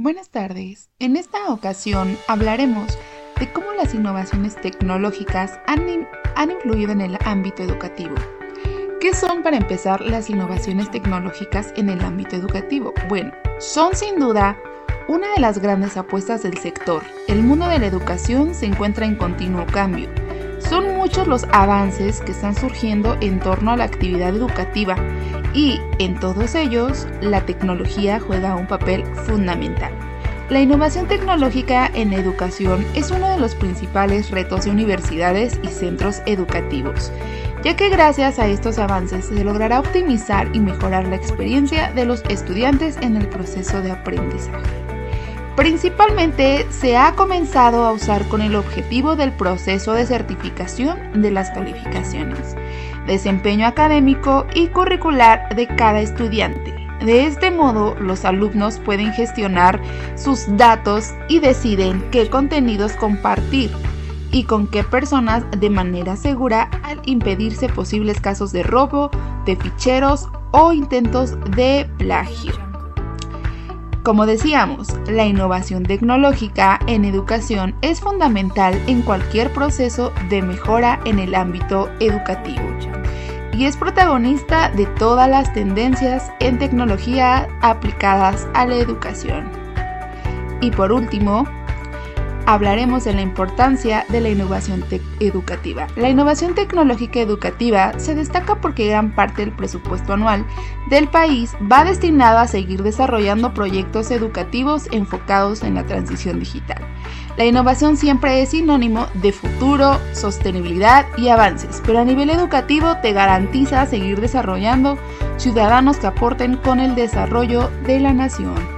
Buenas tardes. En esta ocasión hablaremos de cómo las innovaciones tecnológicas han, han, influido en el ámbito educativo. ¿Qué son para empezar las innovaciones tecnológicas en el ámbito educativo? Bueno, son sin duda una de las grandes apuestas del sector. El mundo de la educación se encuentra en continuo cambio. Son muchos los avances que están surgiendo en torno a la actividad educativa y en todos ellos la tecnología juega un papel fundamental. La innovación tecnológica en educación es uno de los principales retos de universidades y centros educativos, ya que gracias a estos avances se logrará optimizar y mejorar la experiencia de los estudiantes en el proceso de aprendizaje. Principalmente se ha comenzado a usar con el objetivo del proceso de certificación de las calificaciones desempeño académico y curricular de cada estudiante. De este modo, los alumnos pueden gestionar sus datos y deciden qué contenidos compartir y con qué personas de manera segura al impedirse posibles casos de robo, de ficheros o intentos de plagio. Como decíamos, la innovación tecnológica en educación es fundamental en cualquier proceso de mejora en el ámbito educativo y es protagonista de todas las tendencias en tecnología aplicadas a la educación. Y por último, hablaremos de la importancia de la innovación educativa. La innovación tecnológica educativa se destaca porque gran parte del presupuesto anual del país va destinado a seguir desarrollando proyectos educativos enfocados en la transición digital. La innovación siempre es sinónimo de futuro, sostenibilidad y avances, pero a nivel educativo te garantiza seguir desarrollando ciudadanos que aporten con el desarrollo de la nación.